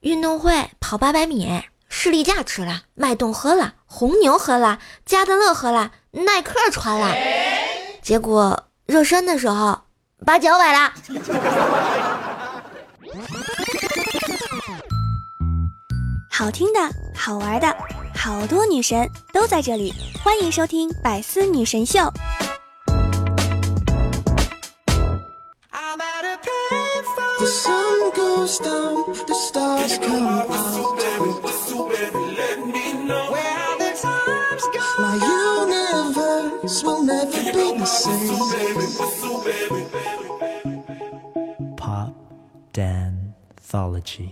运动会跑八百米，士力架吃了，脉动喝了，红牛喝了，加德乐喝了，耐克穿了。结果热身的时候把脚崴了。好听的，好玩的，好多女神都在这里，欢迎收听《百思女神秀》。Pop Danthology。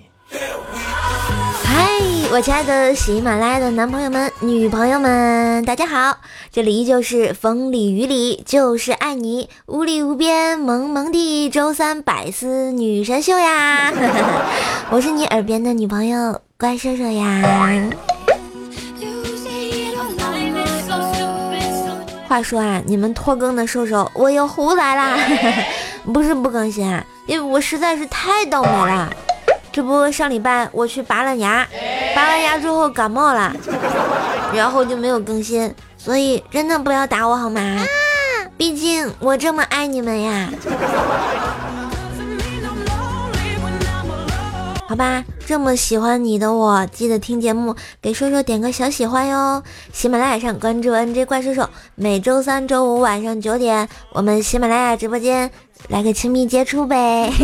嗨，我亲爱的喜马拉雅的男朋友们、女朋友们，大家好！这里依旧是风里雨里就是爱你，无里无边萌萌的周三百思女神秀呀！我是你耳边的女朋友怪兽兽呀。话说啊，你们拖更的兽兽，我又胡来啦！不是不更新啊，因为我实在是太倒霉了。这不上礼拜我去拔了牙，拔完牙之后感冒了，然后就没有更新，所以真的不要打我好吗？毕竟我这么爱你们呀。好吧，这么喜欢你的我，记得听节目，给叔叔点个小喜欢哟。喜马拉雅上关注 NJ 怪兽兽，每周三、周五晚上九点，我们喜马拉雅直播间来个亲密接触呗。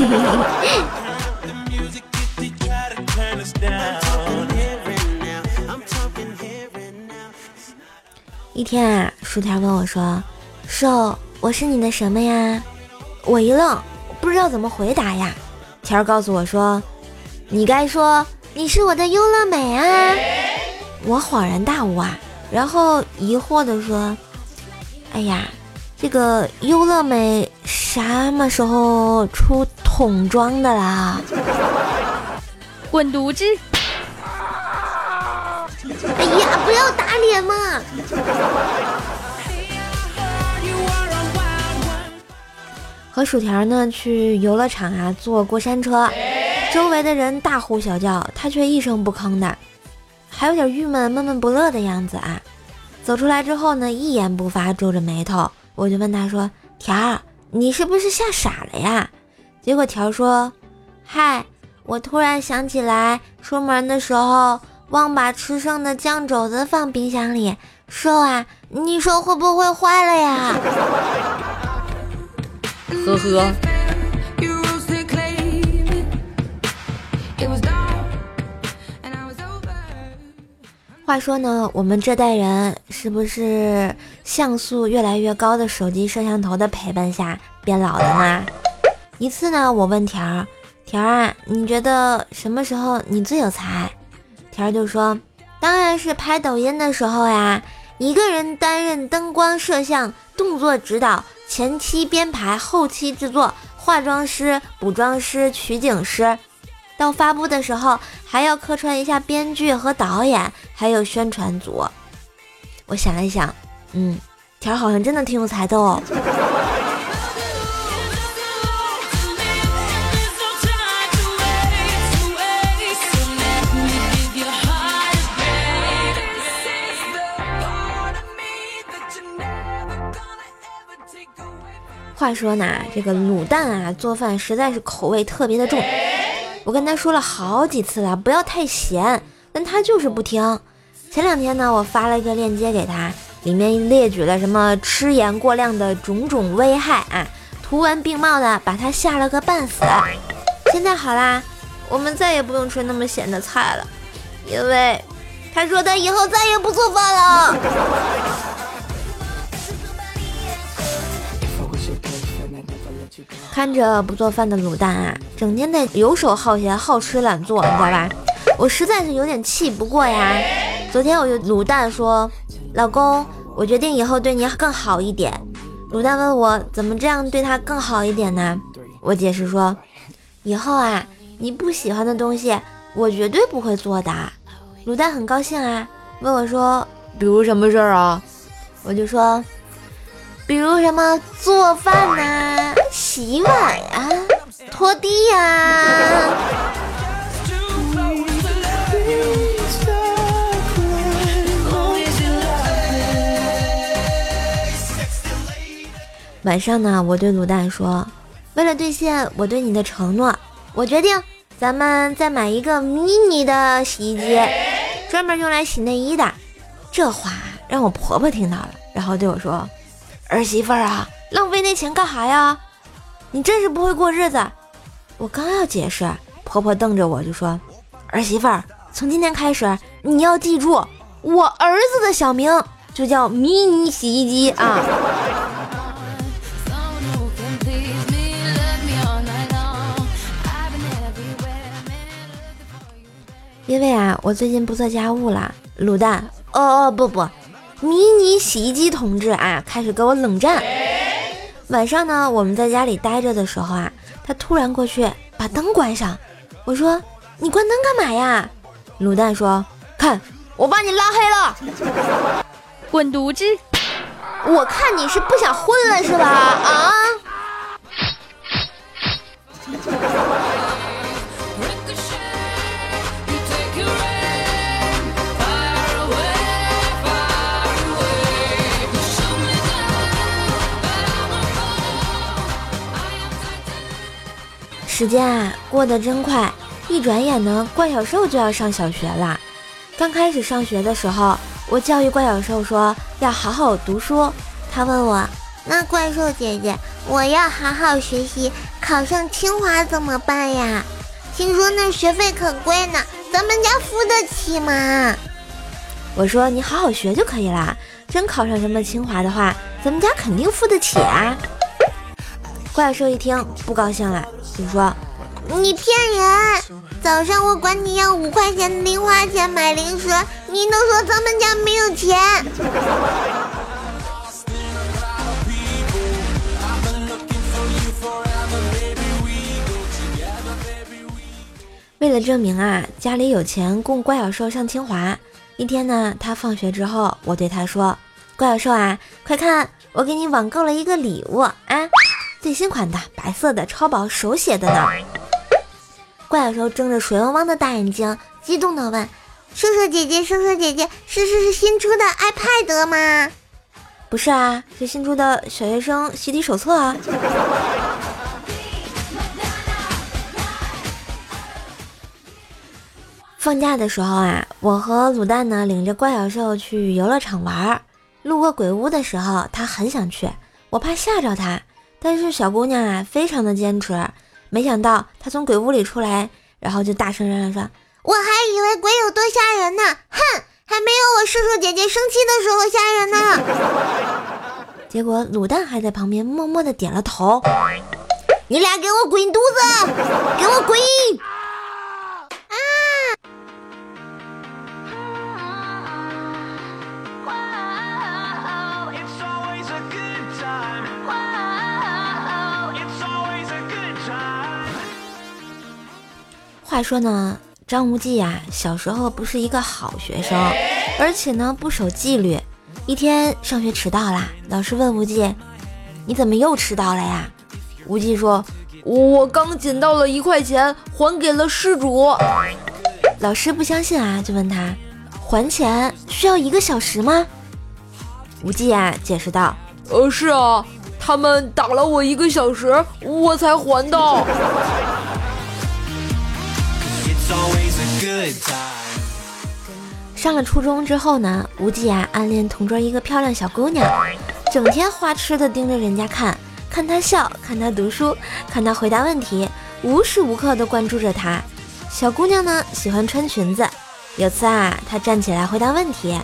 一天啊，薯条问我说：“瘦，我是你的什么呀？”我一愣，不知道怎么回答呀。条儿告诉我说：“你该说你是我的优乐美啊。”我恍然大悟啊，然后疑惑的说：“哎呀，这个优乐美什么时候出桶装的啦？”滚犊子！哎呀，不要打脸嘛！和薯条呢去游乐场啊，坐过山车，周围的人大呼小叫，他却一声不吭的，还有点郁闷、闷闷不乐的样子啊。走出来之后呢，一言不发，皱着眉头。我就问他说：“条儿，你是不是吓傻了呀？”结果条说：“嗨，我突然想起来，出门的时候。”忘把吃剩的酱肘子放冰箱里，瘦啊，你说会不会坏了呀？呵呵。话说呢，我们这代人是不是像素越来越高的手机摄像头的陪伴下变老了呢？一次呢，我问条儿，条儿啊，你觉得什么时候你最有才？条儿就说：“当然是拍抖音的时候呀，一个人担任灯光、摄像、动作指导、前期编排、后期制作、化妆师、补妆师、取景师，到发布的时候还要客串一下编剧和导演，还有宣传组。”我想了一想，嗯，条好像真的挺有才的哦。话说呢，这个卤蛋啊，做饭实在是口味特别的重。我跟他说了好几次了，不要太咸，但他就是不听。前两天呢，我发了一个链接给他，里面列举了什么吃盐过量的种种危害啊，图文并茂的把他吓了个半死。现在好啦，我们再也不用吃那么咸的菜了，因为他说他以后再也不做饭了。看着不做饭的卤蛋啊，整天的游手好闲、好吃懒做，你知道吧？我实在是有点气不过呀。昨天我就卤蛋说：“老公，我决定以后对你更好一点。”卤蛋问我怎么这样对他更好一点呢？我解释说：“以后啊，你不喜欢的东西，我绝对不会做的。”卤蛋很高兴啊，问我说：“比如什么事儿啊？”我就说。比如什么做饭呐、洗碗啊，拖地呀、啊。晚上呢，我对卤蛋说：“为了兑现我对你的承诺，我决定咱们再买一个迷你的洗衣机，专门用来洗内衣的。”这话让我婆婆听到了，然后对我说：“儿媳妇儿啊，浪费那钱干啥呀？”你真是不会过日子。”我刚要解释，婆婆瞪着我就说：“儿媳妇儿，从今天开始你要记住，我儿子的小名就叫迷你洗衣机啊。”因为啊，我最近不做家务了，卤蛋哦哦不不，迷你洗衣机同志啊，开始给我冷战。晚上呢，我们在家里待着的时候啊，他突然过去把灯关上。我说：“你关灯干嘛呀？”卤蛋说：“看，我把你拉黑了，滚犊子！我看你是不想混了是吧？啊！”时间啊，过得真快，一转眼呢，怪小兽就要上小学了。刚开始上学的时候，我教育怪小兽说要好好读书。他问我：“那怪兽姐姐，我要好好学习，考上清华怎么办呀？听说那学费可贵呢，咱们家付得起吗？”我说：“你好好学就可以了，真考上什么清华的话，咱们家肯定付得起啊。”怪兽一听不高兴了。就说你骗人！早上我管你要五块钱零花钱买零食，你都说咱们家没有钱。为了证明啊，家里有钱供怪小兽上清华，一天呢，他放学之后，我对他说：“怪小兽啊，快看，我给你网购了一个礼物啊！”最新款的白色的超薄手写的呢。怪小兽睁着水汪汪的大眼睛，激动地问：“叔叔姐姐，叔叔姐姐，是是是新出的 iPad 吗？”“不是啊，是新出的小学生习题手册啊。”放假的时候啊，我和卤蛋呢领着怪小兽去游乐场玩，路过鬼屋的时候，他很想去，我怕吓着他。但是小姑娘啊，非常的坚持。没想到她从鬼屋里出来，然后就大声嚷嚷说：“我还以为鬼有多吓人呢，哼，还没有我叔叔姐姐生气的时候吓人呢。”结果卤蛋还在旁边默默的点了头。你俩给我滚犊子，给我滚！话说呢，张无忌呀，小时候不是一个好学生，而且呢不守纪律。一天上学迟到啦，老师问无忌：“你怎么又迟到了呀？”无忌说：“我刚捡到了一块钱，还给了失主。”老师不相信啊，就问他：“还钱需要一个小时吗？”无忌啊解释道：“呃，是啊，他们打了我一个小时，我才还到。”上了初中之后呢，无忌啊暗恋同桌一个漂亮小姑娘，整天花痴的盯着人家看，看她笑，看她读书，看她回答问题，无时无刻的关注着她。小姑娘呢喜欢穿裙子，有次啊她站起来回答问题，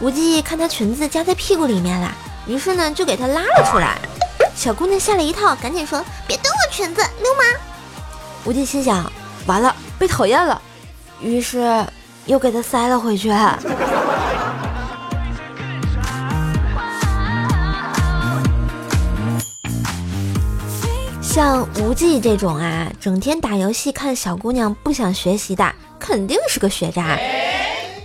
无忌看她裙子夹在屁股里面了，于是呢就给她拉了出来。小姑娘吓了一跳，赶紧说：“别动我裙子，流氓！”无忌心想：完了，被讨厌了。于是又给他塞了回去。像无忌这种啊，整天打游戏看小姑娘不想学习的，肯定是个学渣。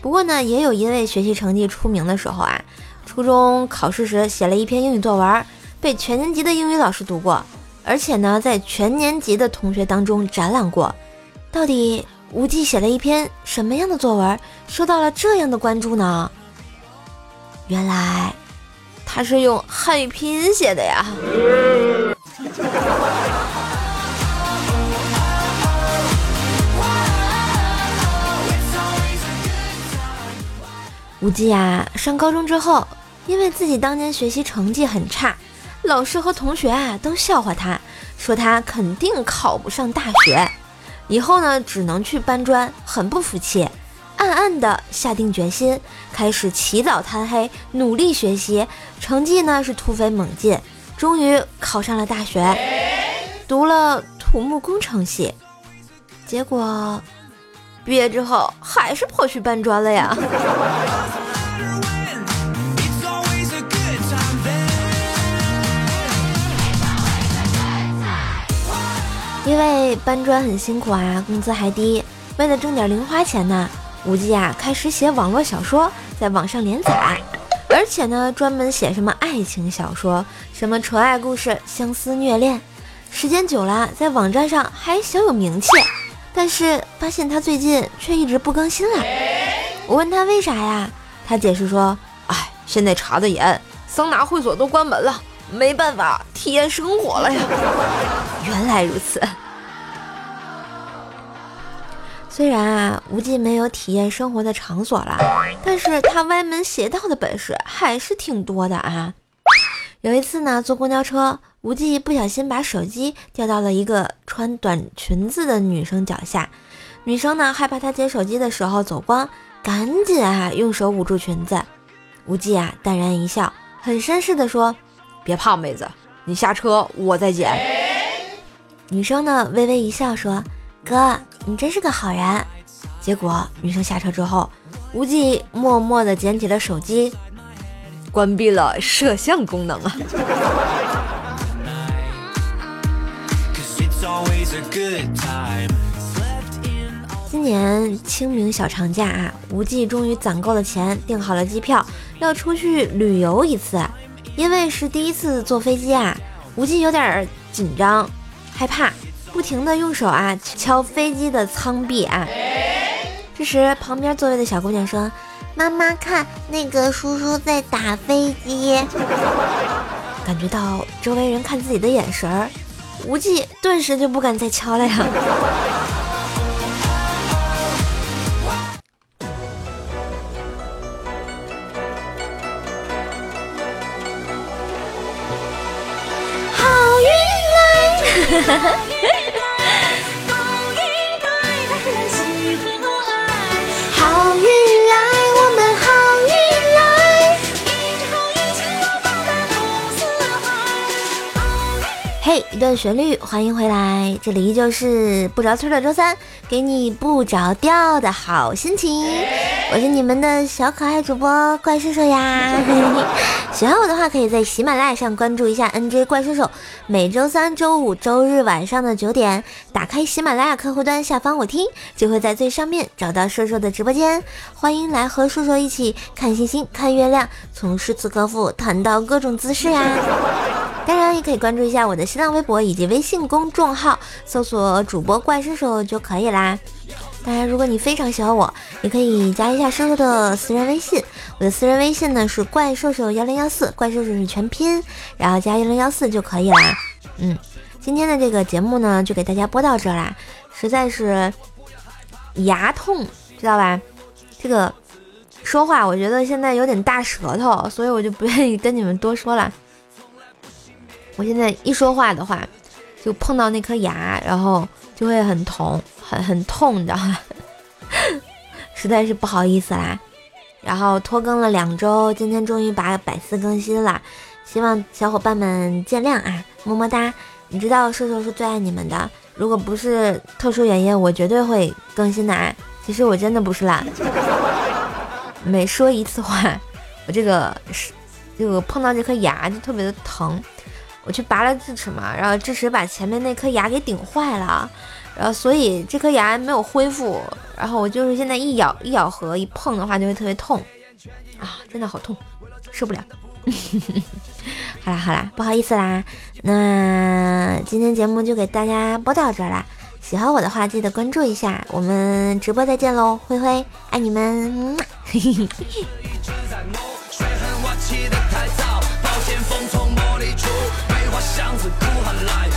不过呢，也有因为学习成绩出名的时候啊，初中考试时写了一篇英语作文，被全年级的英语老师读过，而且呢，在全年级的同学当中展览过。到底？无忌写了一篇什么样的作文，受到了这样的关注呢？原来，他是用汉语拼音写的呀。无忌呀，上高中之后，因为自己当年学习成绩很差，老师和同学啊都笑话他，说他肯定考不上大学，以后呢只能去搬砖，很不服气，暗暗的下定决心，开始起早贪黑，努力学习，成绩呢是突飞猛进，终于考上了大学，读了土木工程系，结果。毕业之后还是跑去搬砖了呀。因为搬砖很辛苦啊，工资还低，为了挣点零花钱呢，无忌啊开始写网络小说，在网上连载，而且呢专门写什么爱情小说，什么纯爱故事、相思虐恋，时间久了，在网站上还小有名气。但是发现他最近却一直不更新了。我问他为啥呀？他解释说：“哎，现在查的严，桑拿会所都关门了，没办法体验生活了呀。”原来如此。虽然啊，无忌没有体验生活的场所了，但是他歪门邪道的本事还是挺多的啊。有一次呢，坐公交车。无忌不小心把手机掉到了一个穿短裙子的女生脚下，女生呢害怕他捡手机的时候走光，赶紧啊用手捂住裙子。无忌啊淡然一笑，很绅士的说：“别怕，妹子，你下车我再捡。”女生呢微微一笑说：“哥，你真是个好人。”结果女生下车之后，无忌默默的捡起了手机，关闭了摄像功能啊。今年清明小长假啊，无忌终于攒够了钱，订好了机票，要出去旅游一次。因为是第一次坐飞机啊，无忌有点紧张、害怕，不停的用手啊敲飞机的舱壁啊。这时，旁边座位的小姑娘说：“妈妈，看那个叔叔在打飞机。”感觉到周围人看自己的眼神儿。无忌顿时就不敢再敲了呀！哈哈！一段旋律，欢迎回来，这里依旧是不着村的周三，给你不着调的好心情。我是你们的小可爱主播怪兽兽呀。喜欢我的话，可以在喜马拉雅上关注一下 NJ 怪兽兽。每周三、周五、周日晚上的九点，打开喜马拉雅客户端，下方我听，就会在最上面找到兽兽的直播间。欢迎来和兽兽一起看星星、看月亮，从诗词歌赋谈到各种姿势呀。当然也可以关注一下我的新浪微博以及微信公众号，搜索主播怪兽兽就可以啦。当然，如果你非常喜欢我，也可以加一下兽兽的私人微信。我的私人微信呢是怪兽兽幺零幺四，怪兽兽是全拼，然后加幺零幺四就可以啦。嗯，今天的这个节目呢就给大家播到这啦，实在是牙痛，知道吧？这个说话我觉得现在有点大舌头，所以我就不愿意跟你们多说了。我现在一说话的话，就碰到那颗牙，然后就会很疼，很很痛，你知道吗？实在是不好意思啦。然后拖更了两周，今天终于把百思更新了，希望小伙伴们见谅啊，么么哒。你知道瘦瘦是最爱你们的，如果不是特殊原因，我绝对会更新的啊。其实我真的不是懒，每说一次话，我这个是这个碰到这颗牙就特别的疼。我去拔了智齿嘛，然后智齿把前面那颗牙给顶坏了，然后所以这颗牙没有恢复，然后我就是现在一咬一咬合一碰的话就会特别痛，啊，真的好痛，受不了。好啦好啦，不好意思啦，那今天节目就给大家播到这啦，喜欢我的话记得关注一下，我们直播再见喽，灰灰爱你们。嘿嘿嘿。样子哭喊来